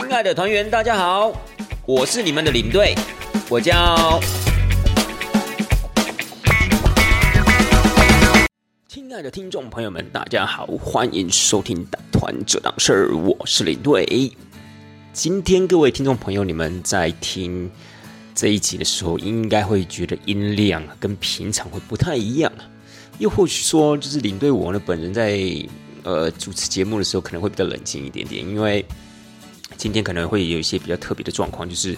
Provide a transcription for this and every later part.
亲爱的团员，大家好，我是你们的领队，我叫。亲爱的听众朋友们，大家好，欢迎收听《大团这档事儿》，我是领队。今天各位听众朋友，你们在听这一集的时候，应该会觉得音量跟平常会不太一样又或许说，就是领队我呢本人在呃主持节目的时候，可能会比较冷静一点点，因为今天可能会有一些比较特别的状况，就是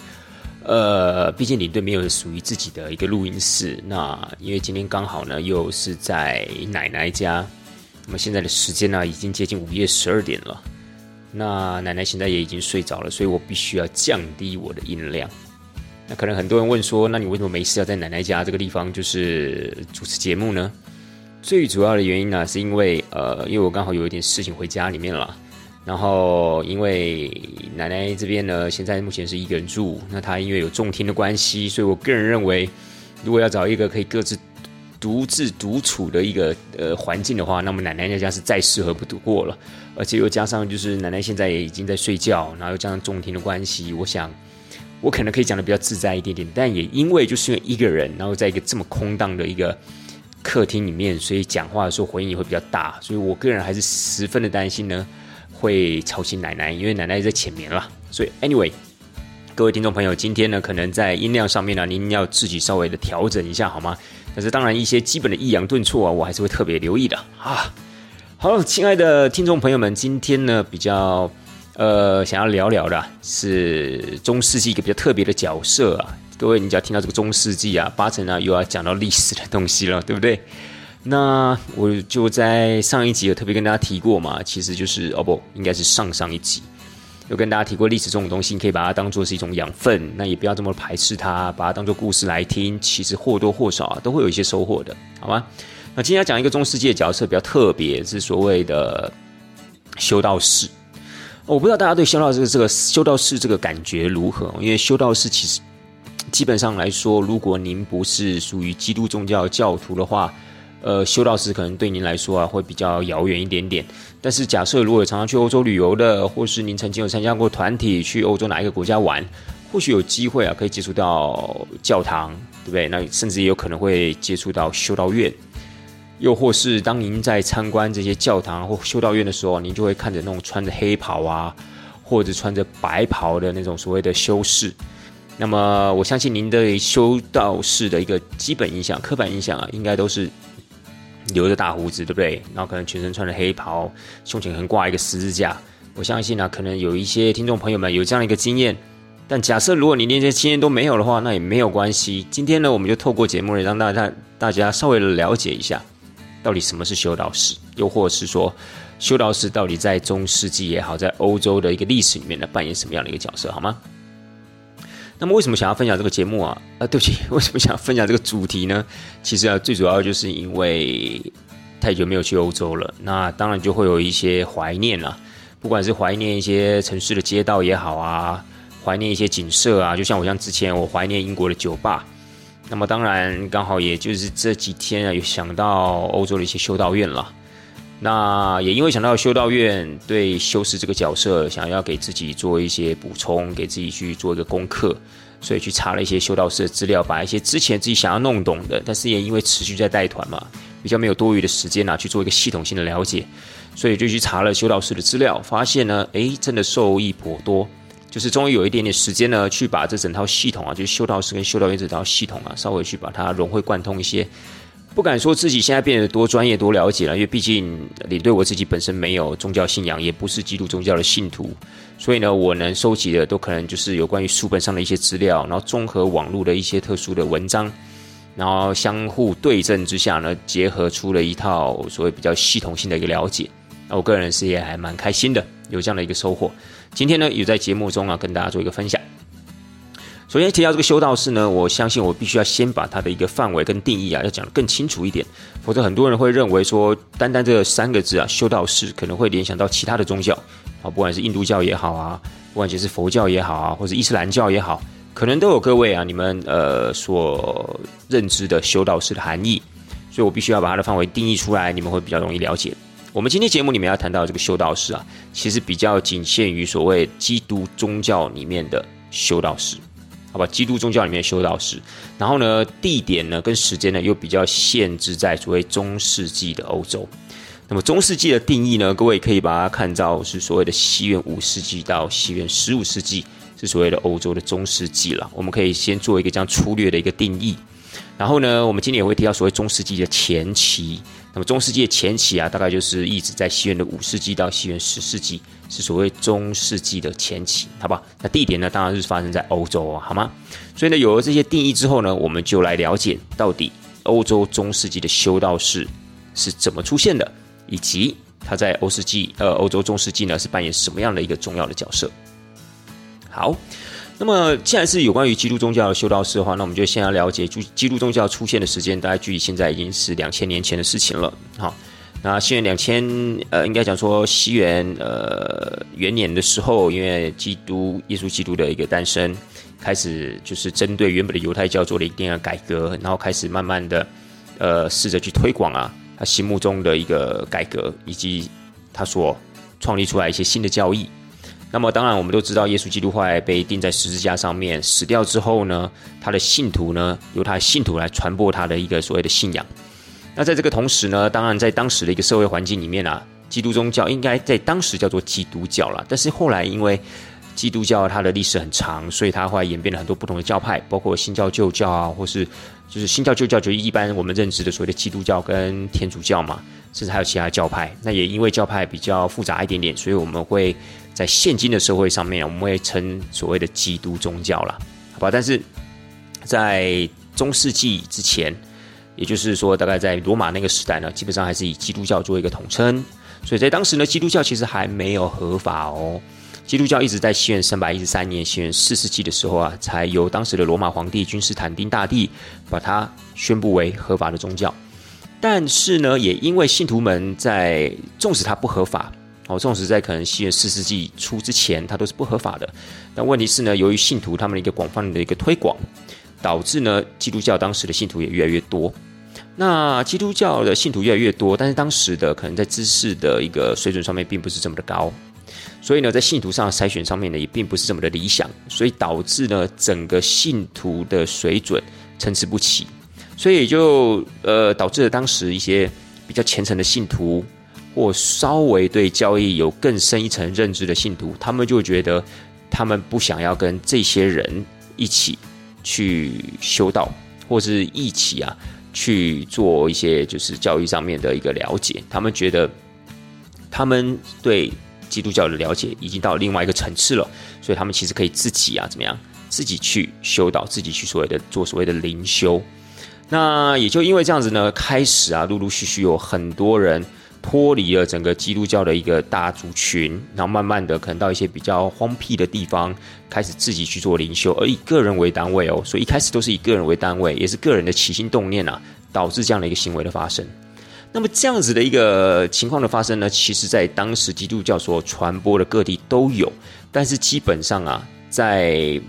呃，毕竟领队没有属于自己的一个录音室，那因为今天刚好呢又是在奶奶家，那么现在的时间呢已经接近午夜十二点了，那奶奶现在也已经睡着了，所以我必须要降低我的音量。那可能很多人问说，那你为什么没事要在奶奶家这个地方就是主持节目呢？最主要的原因呢，是因为呃，因为我刚好有一点事情回家里面了，然后因为奶奶这边呢，现在目前是一个人住，那她因为有重听的关系，所以我个人认为，如果要找一个可以各自独自独处的一个呃环境的话，那么奶奶那家是再适合不度过了，而且又加上就是奶奶现在也已经在睡觉，然后又加上重听的关系，我想我可能可以讲的比较自在一点点，但也因为就是因为一个人，然后在一个这么空荡的一个。客厅里面，所以讲话的时候回音也会比较大，所以我个人还是十分的担心呢，会吵醒奶奶，因为奶奶在浅眠了。所以，anyway，各位听众朋友，今天呢，可能在音量上面呢，您要自己稍微的调整一下，好吗？但是当然，一些基本的抑扬顿挫啊，我还是会特别留意的啊。好，亲爱的听众朋友们，今天呢，比较呃想要聊聊的是中世纪一个比较特别的角色啊。各位，你只要听到这个中世纪啊，八成呢又要讲到历史的东西了，对不对？那我就在上一集有特别跟大家提过嘛，其实就是哦不，应该是上上一集有跟大家提过，历史这种东西，你可以把它当做是一种养分，那也不要这么排斥它，把它当做故事来听，其实或多或少啊都会有一些收获的，好吗？那今天要讲一个中世纪的角色比较特别，是所谓的修道士。我不知道大家对修道士这个修道士这个感觉如何，因为修道士其实。基本上来说，如果您不是属于基督宗教教徒的话，呃，修道士可能对您来说啊会比较遥远一点点。但是假设如果常常去欧洲旅游的，或是您曾经有参加过团体去欧洲哪一个国家玩，或许有机会啊可以接触到教堂，对不对？那甚至也有可能会接触到修道院，又或是当您在参观这些教堂或修道院的时候，您就会看着那种穿着黑袍啊，或者穿着白袍的那种所谓的修士。那么，我相信您对修道士的一个基本印象、刻板印象啊，应该都是留着大胡子，对不对？然后可能全身穿着黑袍，胸前横挂一个十字架。我相信呢，可能有一些听众朋友们有这样的一个经验。但假设如果你连这些经验都没有的话，那也没有关系。今天呢，我们就透过节目来让大家大家稍微了解一下，到底什么是修道士，又或者是说，修道士到底在中世纪也好，在欧洲的一个历史里面呢，扮演什么样的一个角色，好吗？那么为什么想要分享这个节目啊？啊，对不起，为什么想要分享这个主题呢？其实啊，最主要就是因为太久没有去欧洲了，那当然就会有一些怀念了。不管是怀念一些城市的街道也好啊，怀念一些景色啊，就像我像之前我怀念英国的酒吧。那么当然刚好也就是这几天啊，有想到欧洲的一些修道院了。那也因为想到修道院对修士这个角色，想要给自己做一些补充，给自己去做一个功课，所以去查了一些修道士的资料，把一些之前自己想要弄懂的，但是也因为持续在带团嘛，比较没有多余的时间啊，去做一个系统性的了解，所以就去查了修道士的资料，发现呢，诶，真的受益颇多，就是终于有一点点时间呢，去把这整套系统啊，就是修道士跟修道院这套系统啊，稍微去把它融会贯通一些。不敢说自己现在变得多专业、多了解了，因为毕竟领队我自己本身没有宗教信仰，也不是基督宗教的信徒，所以呢，我能收集的都可能就是有关于书本上的一些资料，然后综合网络的一些特殊的文章，然后相互对证之下呢，结合出了一套所谓比较系统性的一个了解。那我个人是也还蛮开心的，有这样的一个收获。今天呢，也在节目中啊，跟大家做一个分享。首先提到这个修道士呢，我相信我必须要先把它的一个范围跟定义啊，要讲得更清楚一点，否则很多人会认为说，单单这三个字啊，修道士可能会联想到其他的宗教啊，不管是印度教也好啊，不管是佛教也好啊，或者伊斯兰教也好，可能都有各位啊，你们呃所认知的修道士的含义，所以我必须要把它的范围定义出来，你们会比较容易了解。我们今天节目里面要谈到这个修道士啊，其实比较仅限于所谓基督宗教里面的修道士，好吧？基督宗教里面修道士，然后呢，地点呢跟时间呢又比较限制在所谓中世纪的欧洲。那么中世纪的定义呢，各位可以把它看到是所谓的西元五世纪到西元十五世纪，是所谓的欧洲的中世纪了。我们可以先做一个这样粗略的一个定义。然后呢，我们今天也会提到所谓中世纪的前期。那么中世纪的前期啊，大概就是一直在西元的五世纪到西元十世纪，是所谓中世纪的前期，好不好？那地点呢，当然是发生在欧洲哦，好吗？所以呢，有了这些定义之后呢，我们就来了解到底欧洲中世纪的修道士是怎么出现的，以及他在欧世纪呃欧洲中世纪呢是扮演什么样的一个重要的角色。好。那么，既然是有关于基督宗教的修道士的话，那我们就先要了解，就基督宗教出现的时间，大概距离现在已经是两千年前的事情了。好，那西元两千，呃，应该讲说西元呃元年的时候，因为基督耶稣基督的一个诞生，开始就是针对原本的犹太教做了一定的改革，然后开始慢慢的呃试着去推广啊他心目中的一个改革，以及他所创立出来一些新的教义。那么当然，我们都知道，耶稣基督后来被钉在十字架上面死掉之后呢，他的信徒呢，由他的信徒来传播他的一个所谓的信仰。那在这个同时呢，当然在当时的一个社会环境里面啊，基督宗教应该在当时叫做基督教了。但是后来因为基督教它的历史很长，所以它后来演变了很多不同的教派，包括新教、旧教啊，或是就是新教、旧教，就一般我们认知的所谓的基督教跟天主教嘛，甚至还有其他教派。那也因为教派比较复杂一点点，所以我们会。在现今的社会上面，我们会称所谓的基督宗教了，好吧？但是在中世纪之前，也就是说，大概在罗马那个时代呢，基本上还是以基督教做一个统称。所以在当时呢，基督教其实还没有合法哦。基督教一直在西元三百一十三年，西元四世纪的时候啊，才由当时的罗马皇帝君士坦丁大帝把它宣布为合法的宗教。但是呢，也因为信徒们在纵使它不合法。哦，纵使在可能西元四世纪初之前，它都是不合法的。但问题是呢，由于信徒他们的一个广泛的一个推广，导致呢，基督教当时的信徒也越来越多。那基督教的信徒越来越多，但是当时的可能在知识的一个水准上面并不是这么的高，所以呢，在信徒上筛选上面呢，也并不是这么的理想，所以导致呢，整个信徒的水准参差不齐，所以就呃导致了当时一些比较虔诚的信徒。或稍微对教义有更深一层认知的信徒，他们就觉得他们不想要跟这些人一起去修道，或是一起啊去做一些就是教育上面的一个了解。他们觉得他们对基督教的了解已经到另外一个层次了，所以他们其实可以自己啊怎么样，自己去修道，自己去所谓的做所谓的灵修。那也就因为这样子呢，开始啊陆陆续续有很多人。脱离了整个基督教的一个大族群，然后慢慢的可能到一些比较荒僻的地方，开始自己去做灵修，而以个人为单位哦，所以一开始都是以个人为单位，也是个人的起心动念啊，导致这样的一个行为的发生。那么这样子的一个情况的发生呢，其实在当时基督教所传播的各地都有，但是基本上啊，在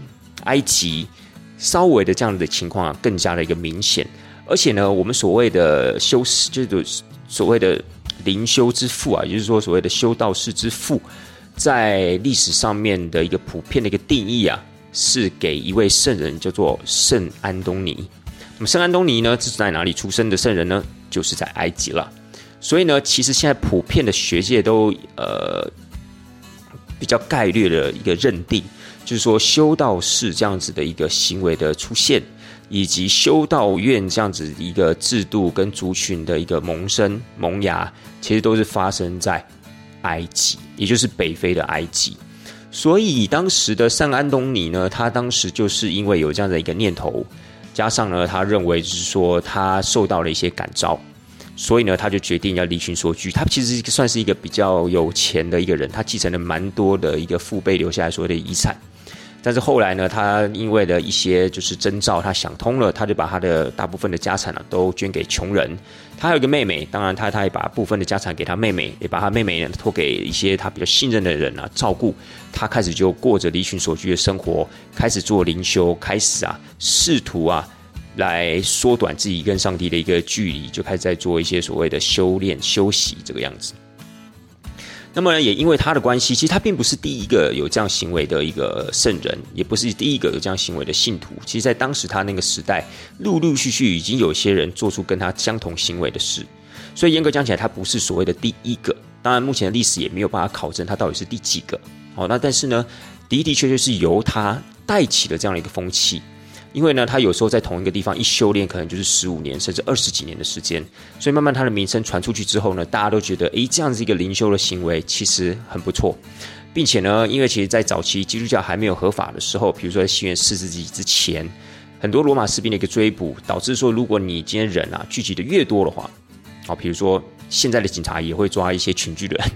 埃及稍微的这样的情况啊，更加的一个明显，而且呢，我们所谓的修士，就是所谓的。灵修之父啊，也就是说所谓的修道士之父，在历史上面的一个普遍的一个定义啊，是给一位圣人叫做圣安东尼。那么圣安东尼呢，是在哪里出生的圣人呢？就是在埃及了。所以呢，其实现在普遍的学界都呃比较概率的一个认定，就是说修道士这样子的一个行为的出现。以及修道院这样子一个制度跟族群的一个萌生萌芽，其实都是发生在埃及，也就是北非的埃及。所以当时的圣安东尼呢，他当时就是因为有这样的一个念头，加上呢，他认为就是说他受到了一些感召，所以呢，他就决定要离群索居。他其实算是一个比较有钱的一个人，他继承了蛮多的一个父辈留下来所谓的遗产。但是后来呢，他因为的一些就是征兆，他想通了，他就把他的大部分的家产呢都捐给穷人。他还有一个妹妹，当然他他也把部分的家产给他妹妹，也把他妹妹呢托给一些他比较信任的人啊照顾。他开始就过着离群所居的生活，开始做灵修，开始啊试图啊来缩短自己跟上帝的一个距离，就开始在做一些所谓的修炼、休息这个样子。那么呢也因为他的关系，其实他并不是第一个有这样行为的一个圣人，也不是第一个有这样行为的信徒。其实，在当时他那个时代，陆陆续续已经有些人做出跟他相同行为的事，所以严格讲起来，他不是所谓的第一个。当然，目前的历史也没有办法考证他到底是第几个。好，那但是呢，的的确确是由他带起了这样的一个风气。因为呢，他有时候在同一个地方一修炼，可能就是十五年甚至二十几年的时间，所以慢慢他的名声传出去之后呢，大家都觉得，诶，这样子一个灵修的行为其实很不错，并且呢，因为其实在早期基督教还没有合法的时候，比如说在西元四世纪之前，很多罗马士兵的一个追捕，导致说，如果你今天人啊聚集的越多的话，好，比如说现在的警察也会抓一些群聚的人。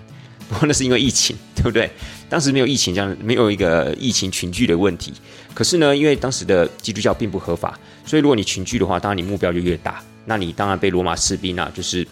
不过那是因为疫情，对不对？当时没有疫情，这样没有一个疫情群聚的问题。可是呢，因为当时的基督教并不合法，所以如果你群聚的话，当然你目标就越大，那你当然被罗马士兵啊，就是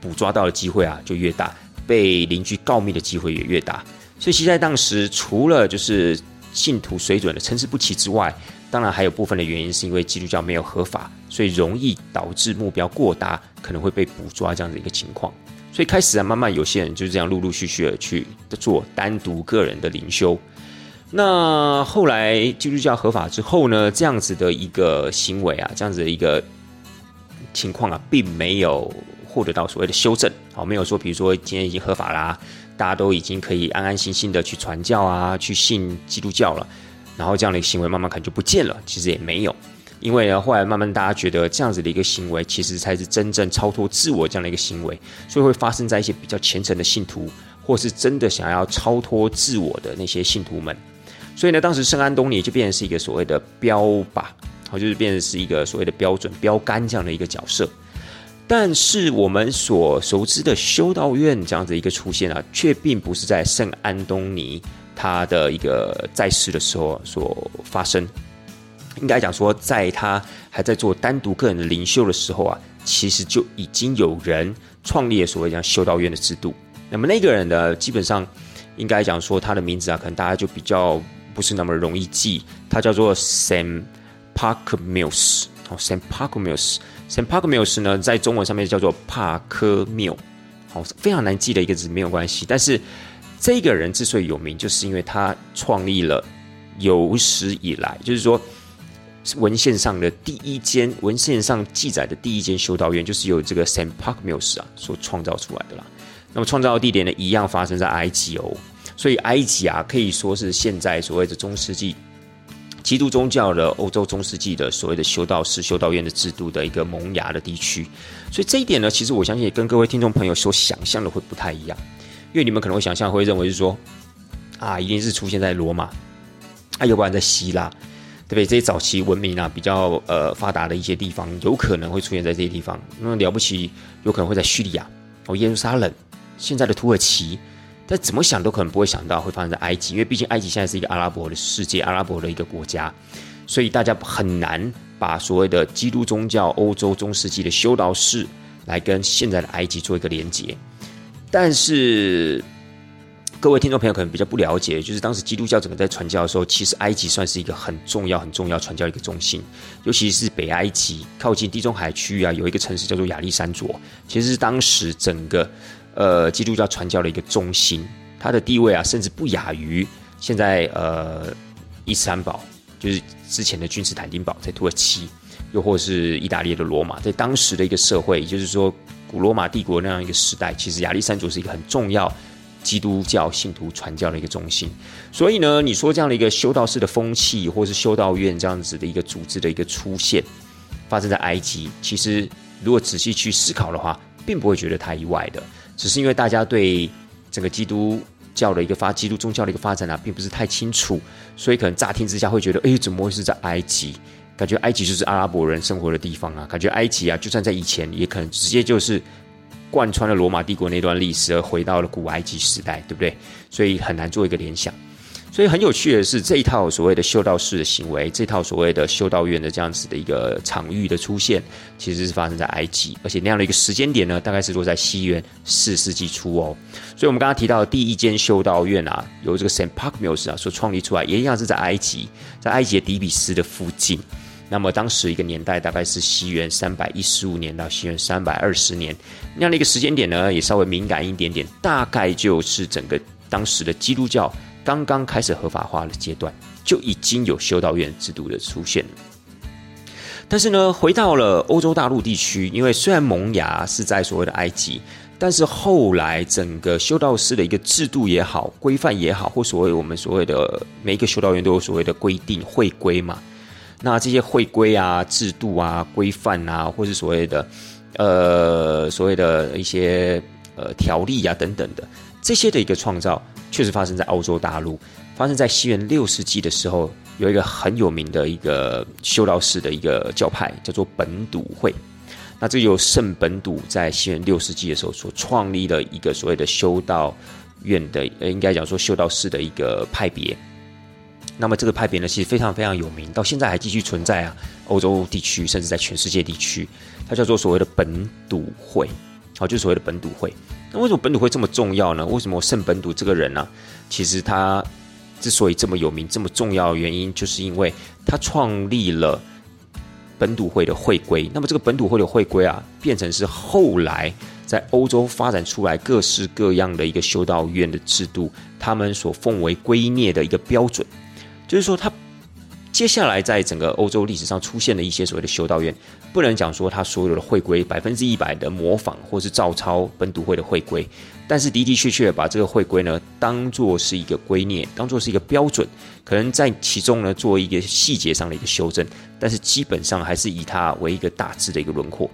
捕抓到的机会啊就越大，被邻居告密的机会也越大。所以，其实在当时，除了就是信徒水准的参差不齐之外，当然还有部分的原因是因为基督教没有合法，所以容易导致目标过大，可能会被捕抓这样的一个情况。所以开始啊，慢慢有些人就是这样陆陆续续的去做单独个人的灵修。那后来基督教合法之后呢，这样子的一个行为啊，这样子的一个情况啊，并没有获得到所谓的修正。好，没有说比如说今天已经合法啦，大家都已经可以安安心心的去传教啊，去信基督教了，然后这样的行为慢慢可能就不见了。其实也没有。因为呢，后来慢慢大家觉得这样子的一个行为，其实才是真正超脱自我这样的一个行为，所以会发生在一些比较虔诚的信徒，或是真的想要超脱自我的那些信徒们。所以呢，当时圣安东尼就变成是一个所谓的标靶，好，就是变成是一个所谓的标准标杆这样的一个角色。但是我们所熟知的修道院这样子一个出现啊，却并不是在圣安东尼他的一个在世的时候所发生。应该讲说，在他还在做单独个人的灵修的时候啊，其实就已经有人创立了所谓这样修道院的制度。那么那个人呢，基本上应该讲说他的名字啊，可能大家就比较不是那么容易记。他叫做 Sam Parkmills，哦，Sam Parkmills，Sam Parkmills 呢，在中文上面叫做帕科缪，好，非常难记的一个字，没有关系。但是这个人之所以有名，就是因为他创立了有史以来，就是说。文献上的第一间，文献上记载的第一间修道院，就是由这个 Saint Parkmills 啊所创造出来的啦。那么创造的地点呢，一样发生在埃及哦。所以埃及啊，可以说是现在所谓的中世纪基督宗教的欧洲中世纪的所谓的修道士、修道院的制度的一个萌芽的地区。所以这一点呢，其实我相信也跟各位听众朋友所想象的会不太一样，因为你们可能会想象会认为是说，啊，一定是出现在罗马，啊，要不然在希腊。对不对？这些早期文明啊，比较呃发达的一些地方，有可能会出现在这些地方。那么了不起，有可能会在叙利亚、哦耶路撒冷、现在的土耳其，但怎么想都可能不会想到会发生在埃及，因为毕竟埃及现在是一个阿拉伯的世界、阿拉伯的一个国家，所以大家很难把所谓的基督宗教欧洲中世纪的修道士来跟现在的埃及做一个连接，但是。各位听众朋友可能比较不了解，就是当时基督教整个在传教的时候，其实埃及算是一个很重要、很重要传教的一个中心，尤其是北埃及靠近地中海区域啊，有一个城市叫做亚历山卓，其实是当时整个呃基督教传教的一个中心，它的地位啊，甚至不亚于现在呃伊斯坦堡，就是之前的君士坦丁堡在土耳其，又或是意大利的罗马，在当时的一个社会，也就是说古罗马帝国那样一个时代，其实亚历山卓是一个很重要。基督教信徒传教的一个中心，所以呢，你说这样的一个修道士的风气，或是修道院这样子的一个组织的一个出现，发生在埃及，其实如果仔细去思考的话，并不会觉得太意外的，只是因为大家对整个基督教的一个发基督宗教的一个发展啊，并不是太清楚，所以可能乍听之下会觉得，哎，怎么会是在埃及？感觉埃及就是阿拉伯人生活的地方啊，感觉埃及啊，就算在以前，也可能直接就是。贯穿了罗马帝国那段历史，而回到了古埃及时代，对不对？所以很难做一个联想。所以很有趣的是，这一套所谓的修道士的行为，这套所谓的修道院的这样子的一个场域的出现，其实是发生在埃及，而且那样的一个时间点呢，大概是落在西元四世纪初哦。所以我们刚刚提到的第一间修道院啊，由这个 Saint Parkmills 啊所创立出来，也一样是在埃及，在埃及的底比斯的附近。那么当时一个年代大概是西元三百一十五年到西元三百二十年那样的一个时间点呢，也稍微敏感一点点，大概就是整个当时的基督教刚刚开始合法化的阶段，就已经有修道院制度的出现了。但是呢，回到了欧洲大陆地区，因为虽然萌芽是在所谓的埃及，但是后来整个修道士的一个制度也好、规范也好，或所谓我们所谓的每一个修道院都有所谓的规定会规嘛。那这些会规啊、制度啊、规范啊，或是所谓的呃所谓的一些呃条例啊等等的这些的一个创造，确实发生在欧洲大陆，发生在西元六世纪的时候。有一个很有名的一个修道士的一个教派，叫做本笃会。那这由圣本笃在西元六世纪的时候所创立的一个所谓的修道院的，呃，应该讲说修道士的一个派别。那么这个派别呢，其实非常非常有名，到现在还继续存在啊。欧洲地区甚至在全世界地区，它叫做所谓的本笃会，好，就所谓的本笃会。那为什么本笃会这么重要呢？为什么圣本笃这个人呢？其实他。之所以这么有名、这么重要原因，就是因为他创立了本笃会的会规。那么，这个本笃会的会规啊，变成是后来在欧洲发展出来各式各样的一个修道院的制度，他们所奉为圭臬的一个标准。就是说，他接下来在整个欧洲历史上出现的一些所谓的修道院，不能讲说他所有的会规百分之一百的模仿或是照抄本笃会的会规。但是的的确确把这个会规呢当做是一个规念，当做是一个标准，可能在其中呢做一个细节上的一个修正，但是基本上还是以它为一个大致的一个轮廓。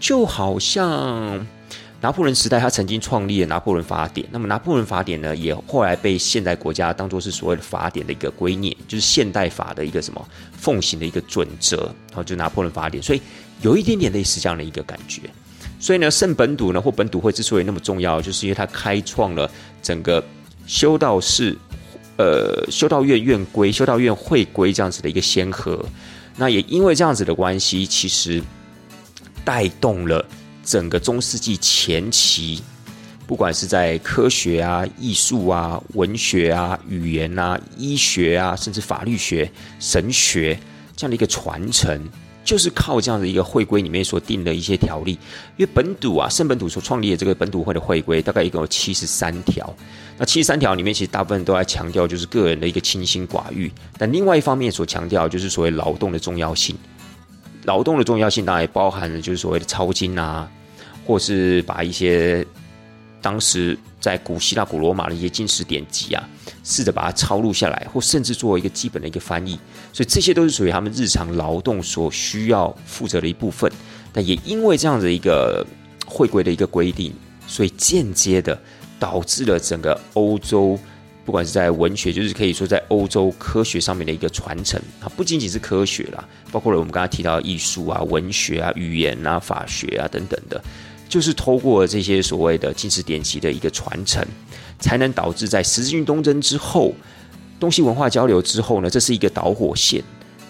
就好像拿破仑时代，他曾经创立了拿破仑法典，那么拿破仑法典呢，也后来被现代国家当做是所谓的法典的一个规念，就是现代法的一个什么奉行的一个准则，然后就拿破仑法典，所以有一点点类似这样的一个感觉。所以呢，圣本笃呢或本笃会之所以那么重要，就是因为它开创了整个修道士、呃修道院院规、修道院会规这样子的一个先河。那也因为这样子的关系，其实带动了整个中世纪前期，不管是在科学啊、艺术啊、文学啊、语言啊、医学啊，甚至法律学、神学这样的一个传承。就是靠这样的一个会规里面所定的一些条例，因为本笃啊，圣本笃所创立的这个本笃会的会规，大概一共有七十三条。那七十三条里面，其实大部分都在强调就是个人的一个清心寡欲，但另外一方面所强调就是所谓劳动的重要性。劳动的重要性当然也包含了就是所谓的抄经啊，或是把一些当时在古希腊、古罗马的一些经史典籍啊。试着把它抄录下来，或甚至做一个基本的一个翻译，所以这些都是属于他们日常劳动所需要负责的一部分。但也因为这样的一个会规的一个规定，所以间接的导致了整个欧洲，不管是在文学，就是可以说在欧洲科学上面的一个传承啊，不仅仅是科学啦，包括了我们刚才提到艺术啊、文学啊、语言啊、法学啊等等的，就是透过这些所谓的经史典籍的一个传承。才能导致在十字军东征之后，东西文化交流之后呢，这是一个导火线。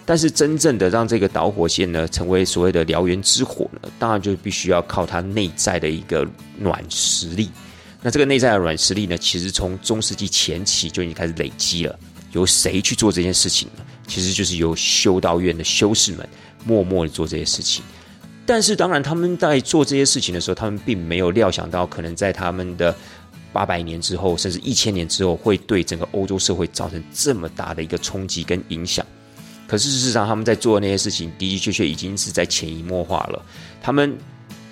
但是真正的让这个导火线呢，成为所谓的燎原之火呢，当然就必须要靠它内在的一个软实力。那这个内在的软实力呢，其实从中世纪前期就已经开始累积了。由谁去做这件事情呢？其实就是由修道院的修士们默默的做这些事情。但是当然，他们在做这些事情的时候，他们并没有料想到，可能在他们的八百年之后，甚至一千年之后，会对整个欧洲社会造成这么大的一个冲击跟影响。可是事实上，他们在做的那些事情的的确确已经是在潜移默化了。他们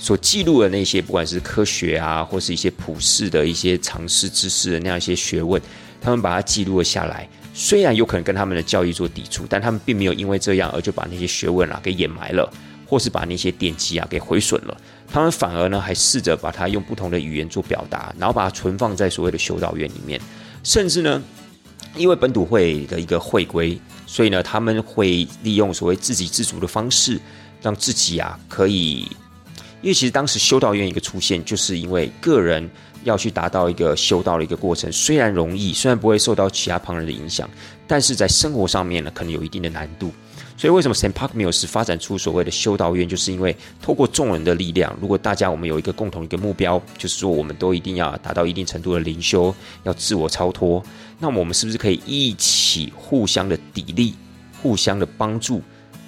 所记录的那些，不管是科学啊，或是一些普世的一些常识知识的那样一些学问，他们把它记录了下来。虽然有可能跟他们的教育做抵触，但他们并没有因为这样而就把那些学问啊给掩埋了。或是把那些典籍啊给毁损了，他们反而呢还试着把它用不同的语言做表达，然后把它存放在所谓的修道院里面，甚至呢，因为本土会的一个会规，所以呢他们会利用所谓自给自足的方式，让自己啊可以，因为其实当时修道院一个出现，就是因为个人要去达到一个修道的一个过程，虽然容易，虽然不会受到其他旁人的影响，但是在生活上面呢可能有一定的难度。所以，为什么 Saint Park Mills 发展出所谓的修道院，就是因为透过众人的力量，如果大家我们有一个共同一个目标，就是说我们都一定要达到一定程度的灵修，要自我超脱，那么我们是不是可以一起互相的砥砺，互相的帮助，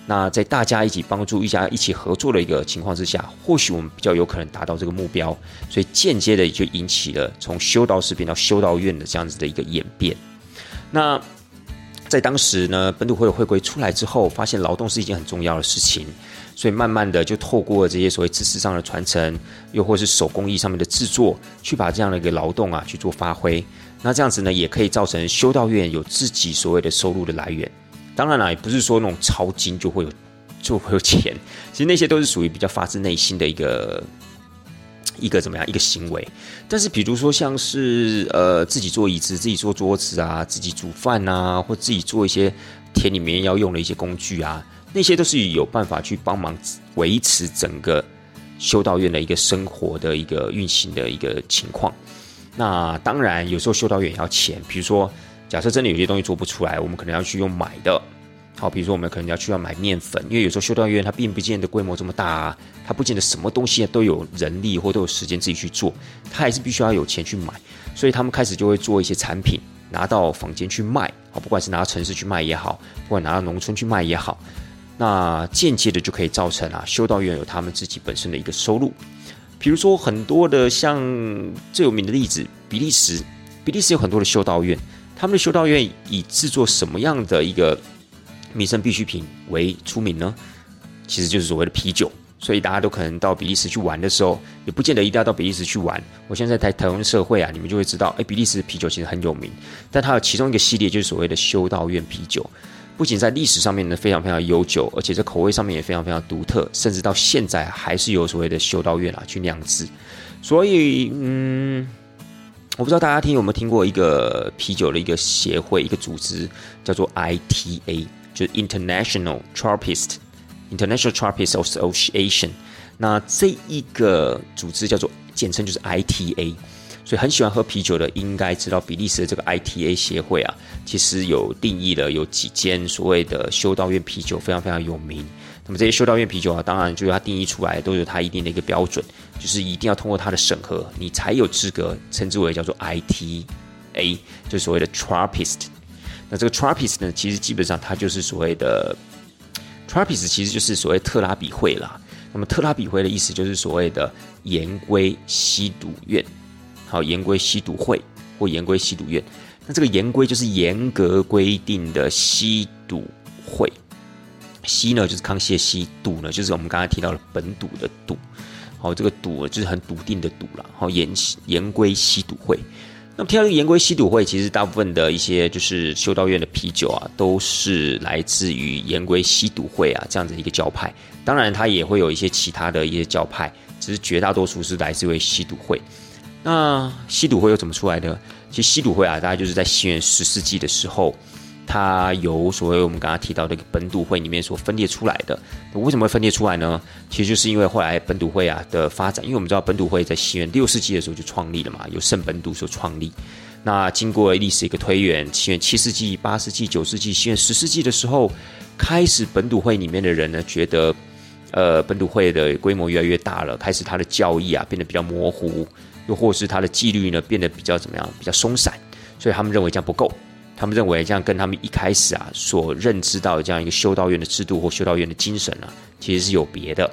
那在大家一起帮助、一家一起合作的一个情况之下，或许我们比较有可能达到这个目标。所以间接的就引起了从修道士变到修道院的这样子的一个演变。那在当时呢，本土会的会规出来之后，发现劳动是一件很重要的事情，所以慢慢的就透过这些所谓知识上的传承，又或是手工艺上面的制作，去把这样的一个劳动啊去做发挥。那这样子呢，也可以造成修道院有自己所谓的收入的来源。当然啦，也不是说那种抄经就会有就会有钱，其实那些都是属于比较发自内心的一个一个怎么样一个行为。但是比如说像是呃自己做椅子、自己做桌子啊、自己煮饭啊，或自己做一些田里面要用的一些工具啊，那些都是有办法去帮忙维持整个修道院的一个生活的一个运行的一个情况。那当然有时候修道院也要钱，比如说。假设真的有些东西做不出来，我们可能要去用买的。好，比如说我们可能要去要买面粉，因为有时候修道院它并不见得规模这么大啊，它不见得什么东西都有人力或都有时间自己去做，它还是必须要有钱去买。所以他们开始就会做一些产品拿到坊间去卖，好，不管是拿到城市去卖也好，不管拿到农村去卖也好，那间接的就可以造成啊修道院有他们自己本身的一个收入。比如说很多的像最有名的例子，比利时，比利时有很多的修道院。他们的修道院以制作什么样的一个民生必需品为出名呢？其实就是所谓的啤酒。所以大家都可能到比利时去玩的时候，也不见得一定要到比利时去玩。我现在在台台湾社会啊，你们就会知道，哎，比利时的啤酒其实很有名。但它有其中一个系列就是所谓的修道院啤酒，不仅在历史上面呢非常非常悠久，而且在口味上面也非常非常独特，甚至到现在还是有所谓的修道院啊去酿制。所以，嗯。我不知道大家听有没有听过一个啤酒的一个协会，一个组织叫做 ITA，就是 International Trappist International Trappist Association。那这一个组织叫做简称就是 ITA，所以很喜欢喝啤酒的应该知道比利时的这个 ITA 协会啊，其实有定义了有几间所谓的修道院啤酒非常非常有名。那么这些修道院啤酒啊，当然就是它定义出来都有它一定的一个标准，就是一定要通过它的审核，你才有资格称之为叫做 ITA，就所谓的 Trappist。那这个 Trappist 呢，其实基本上它就是所谓的 Trappist，其实就是所谓特拉比会啦。那么特拉比会的意思就是所谓的严规吸毒院，好，严规吸毒会或严规吸毒院。那这个严规就是严格规定的吸毒会。西呢就是康熙的西，笃呢就是我们刚才提到的本笃的笃，好，这个笃就是很笃定的笃了。好，严严规西笃会，那么提到这个严规西笃会，其实大部分的一些就是修道院的啤酒啊，都是来自于严规西笃会啊这样子一个教派。当然，它也会有一些其他的一些教派，只是绝大多数是来自于西笃会。那西笃会又怎么出来的？其实西笃会啊，大概就是在西元十世纪的时候。它由所谓我们刚刚提到的一个本笃会里面所分裂出来的，为什么会分裂出来呢？其实就是因为后来本笃会啊的发展，因为我们知道本笃会在西元六世纪的时候就创立了嘛，由圣本笃所创立。那经过历史一个推演，西元七世纪、八世纪、九世纪、西元十世纪的时候，开始本笃会里面的人呢觉得，呃，本笃会的规模越来越大了，开始它的教义啊变得比较模糊，又或是它的纪律呢变得比较怎么样，比较松散，所以他们认为这样不够。他们认为这样跟他们一开始啊所认知到的这样一个修道院的制度或修道院的精神啊，其实是有别的，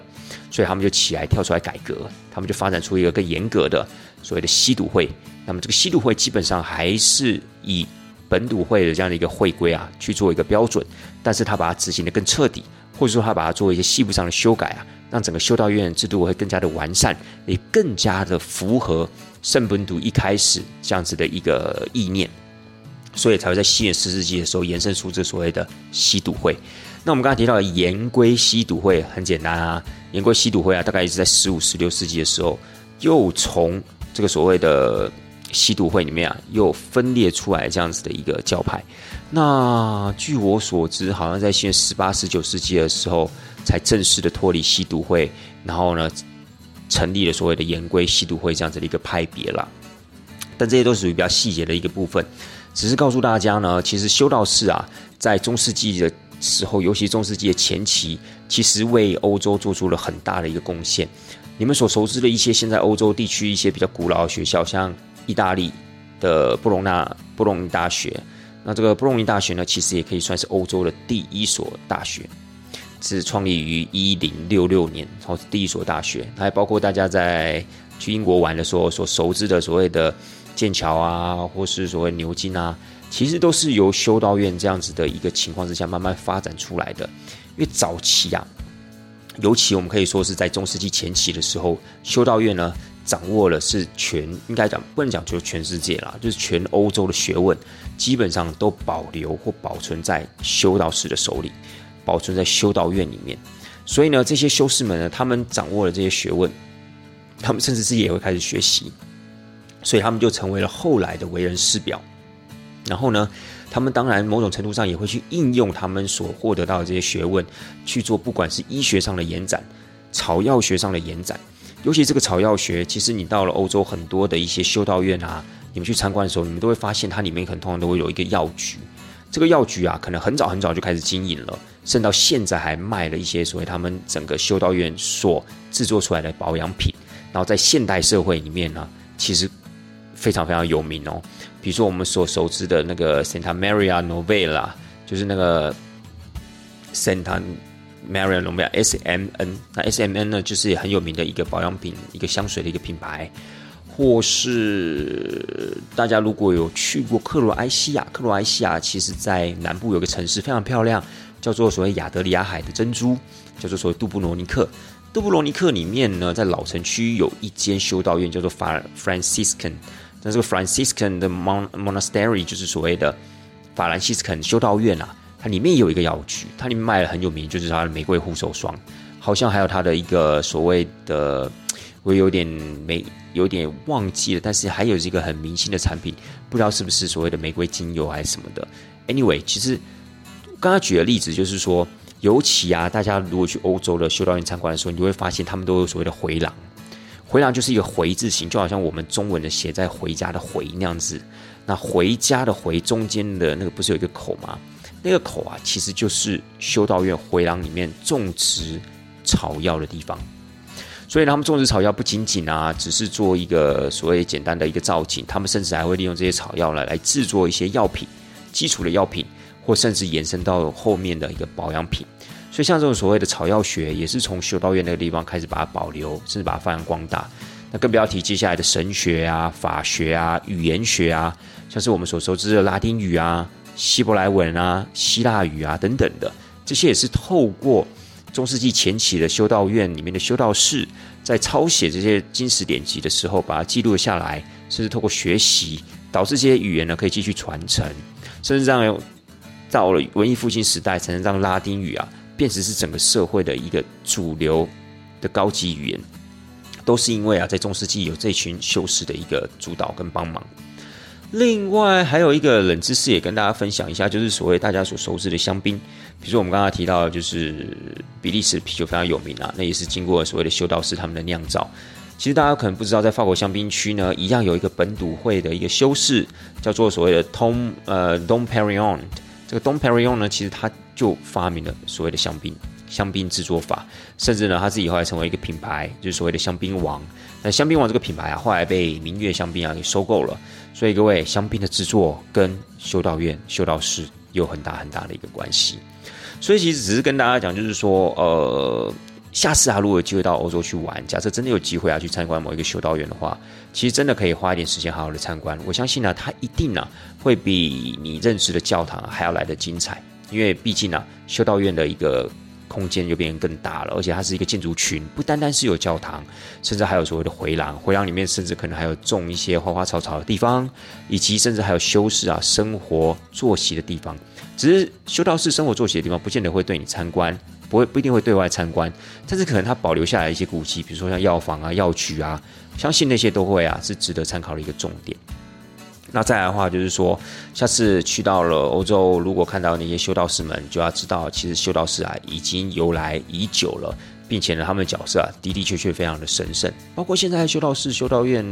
所以他们就起来跳出来改革，他们就发展出一个更严格的所谓的西毒会。那么这个西毒会基本上还是以本笃会的这样的一个会规啊去做一个标准，但是他把它执行的更彻底，或者说他把它做一些细部上的修改啊，让整个修道院制度会更加的完善，也更加的符合圣本笃一开始这样子的一个意念。所以才会在西元十世纪的时候延伸出这所谓的西赌会。那我们刚才提到的严规西赌会很简单啊，严规西赌会啊，大概是在十五、十六世纪的时候，又从这个所谓的西毒会里面啊，又分裂出来这样子的一个教派。那据我所知，好像在西元十八、十九世纪的时候，才正式的脱离西毒会，然后呢，成立了所谓的严规西毒会这样子的一个派别了。但这些都属于比较细节的一个部分。只是告诉大家呢，其实修道士啊，在中世纪的时候，尤其中世纪的前期，其实为欧洲做出了很大的一个贡献。你们所熟知的一些现在欧洲地区一些比较古老的学校，像意大利的布隆纳布隆尼大学，那这个布隆尼大学呢，其实也可以算是欧洲的第一所大学。是创立于一零六六年，然后第一所大学，还包括大家在去英国玩的时候所熟知的所谓的剑桥啊，或是所谓牛津啊，其实都是由修道院这样子的一个情况之下慢慢发展出来的。因为早期啊，尤其我们可以说是在中世纪前期的时候，修道院呢掌握了是全应该讲不能讲就是全世界啦，就是全欧洲的学问，基本上都保留或保存在修道士的手里。保存在修道院里面，所以呢，这些修士们呢，他们掌握了这些学问，他们甚至是也会开始学习，所以他们就成为了后来的为人师表。然后呢，他们当然某种程度上也会去应用他们所获得到的这些学问去做，不管是医学上的延展、草药学上的延展。尤其这个草药学，其实你到了欧洲很多的一些修道院啊，你们去参观的时候，你们都会发现它里面可能通常都会有一个药局。这个药局啊，可能很早很早就开始经营了，甚至到现在还卖了一些所谓他们整个修道院所制作出来的保养品。然后在现代社会里面呢，其实 非常非常有名哦。比如说我们所熟知的那个 Santa Maria Novella，就是那个 Santa Maria Novella S M N。那 S M N 呢，就是很有名的一个保养品、一个香水的一个品牌。或是大家如果有去过克罗埃西亚，克罗埃西亚其实在南部有个城市非常漂亮，叫做所谓亚德里亚海的珍珠，叫做所谓杜布罗尼克。杜布罗尼克里面呢，在老城区有一间修道院，叫做法 Franciscan。那这个 Franciscan 的 monastery 就是所谓的法兰西斯肯修道院啊，它里面有一个药局，它里面卖的很有名，就是它的玫瑰护手霜，好像还有它的一个所谓的。我有点没有点忘记了，但是还有一个很明星的产品，不知道是不是所谓的玫瑰精油还是什么的。Anyway，其实刚刚举的例子就是说，尤其啊，大家如果去欧洲的修道院参观的时候，你会发现他们都有所谓的回廊。回廊就是一个回字形，就好像我们中文的写在回家的回那样子。那回家的回中间的那个不是有一个口吗？那个口啊，其实就是修道院回廊里面种植草药的地方。所以他们种植草药不仅仅啊，只是做一个所谓简单的一个造景，他们甚至还会利用这些草药来来制作一些药品，基础的药品，或甚至延伸到后面的一个保养品。所以像这种所谓的草药学，也是从修道院那个地方开始把它保留，甚至把它发扬光大。那更不要提接下来的神学啊、法学啊、语言学啊，像是我们所熟知的拉丁语啊、希伯来文啊、希腊语啊等等的，这些也是透过。中世纪前期的修道院里面的修道士，在抄写这些经史典籍的时候，把它记录下来，甚至透过学习，导致这些语言呢可以继续传承，甚至让到了文艺复兴时代，才能让拉丁语啊变成是整个社会的一个主流的高级语言，都是因为啊，在中世纪有这群修士的一个主导跟帮忙。另外还有一个冷知识也跟大家分享一下，就是所谓大家所熟知的香槟。比如说我们刚刚提到，就是比利时啤酒非常有名啊，那也是经过所谓的修道士他们的酿造。其实大家可能不知道，在法国香槟区呢，一样有一个本笃会的一个修士，叫做所谓的 Tom 呃 Dom Perignon。这个 Dom Perignon 呢，其实他就发明了所谓的香槟香槟制作法，甚至呢他自己后来成为一个品牌，就是所谓的香槟王。那香槟王这个品牌啊，后来被明月香槟啊给收购了。所以各位，香槟的制作跟修道院、修道士有很大很大的一个关系。所以其实只是跟大家讲，就是说，呃，下次啊，如果有机会到欧洲去玩，假设真的有机会啊去参观某一个修道院的话，其实真的可以花一点时间好好的参观。我相信呢，它一定呢会比你认识的教堂还要来的精彩，因为毕竟呢，修道院的一个。空间就变更大了，而且它是一个建筑群，不单单是有教堂，甚至还有所谓的回廊。回廊里面甚至可能还有种一些花花草草的地方，以及甚至还有修士啊生活作息的地方。只是修道士生活作息的地方，不见得会对你参观，不会不一定会对外参观。但是可能它保留下来一些古迹，比如说像药房啊、药局啊，相信那些都会啊是值得参考的一个重点。那再来的话，就是说，下次去到了欧洲，如果看到那些修道士们，就要知道，其实修道士啊已经由来已久了，并且呢，他们的角色啊的的确确非常的神圣。包括现在修道士、修道院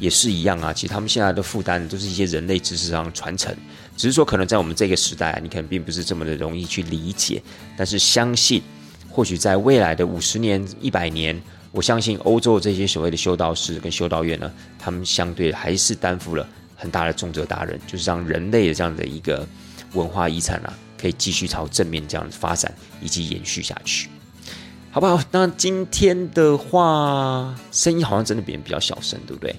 也是一样啊。其实他们现在的负担都是一些人类知识上传承，只是说可能在我们这个时代啊，你可能并不是这么的容易去理解。但是相信，或许在未来的五十年、一百年，我相信欧洲这些所谓的修道士跟修道院呢，他们相对还是担负了。很大的重责大任，就是让人类的这样的一个文化遗产啊，可以继续朝正面这样发展以及延续下去，好不好？那今天的话，声音好像真的变比较小声，对不对？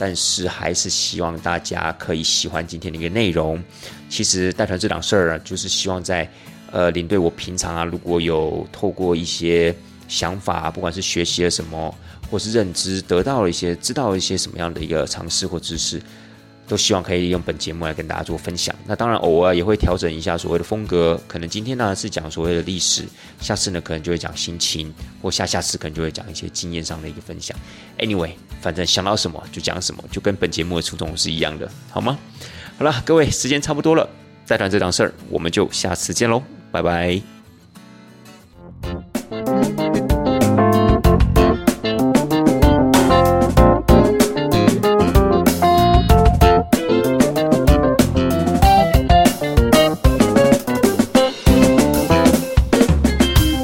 但是还是希望大家可以喜欢今天的一个内容。其实带团这档事儿啊，就是希望在呃领队我平常啊，如果有透过一些想法，不管是学习了什么，或是认知得到了一些，知道了一些什么样的一个尝试或知识。都希望可以用本节目来跟大家做分享。那当然，偶尔也会调整一下所谓的风格。可能今天呢是讲所谓的历史，下次呢可能就会讲心情，或下下次可能就会讲一些经验上的一个分享。Anyway，反正想到什么就讲什么，就跟本节目的初衷是一样的，好吗？好了，各位，时间差不多了，再谈这档事儿，我们就下次见喽，拜拜。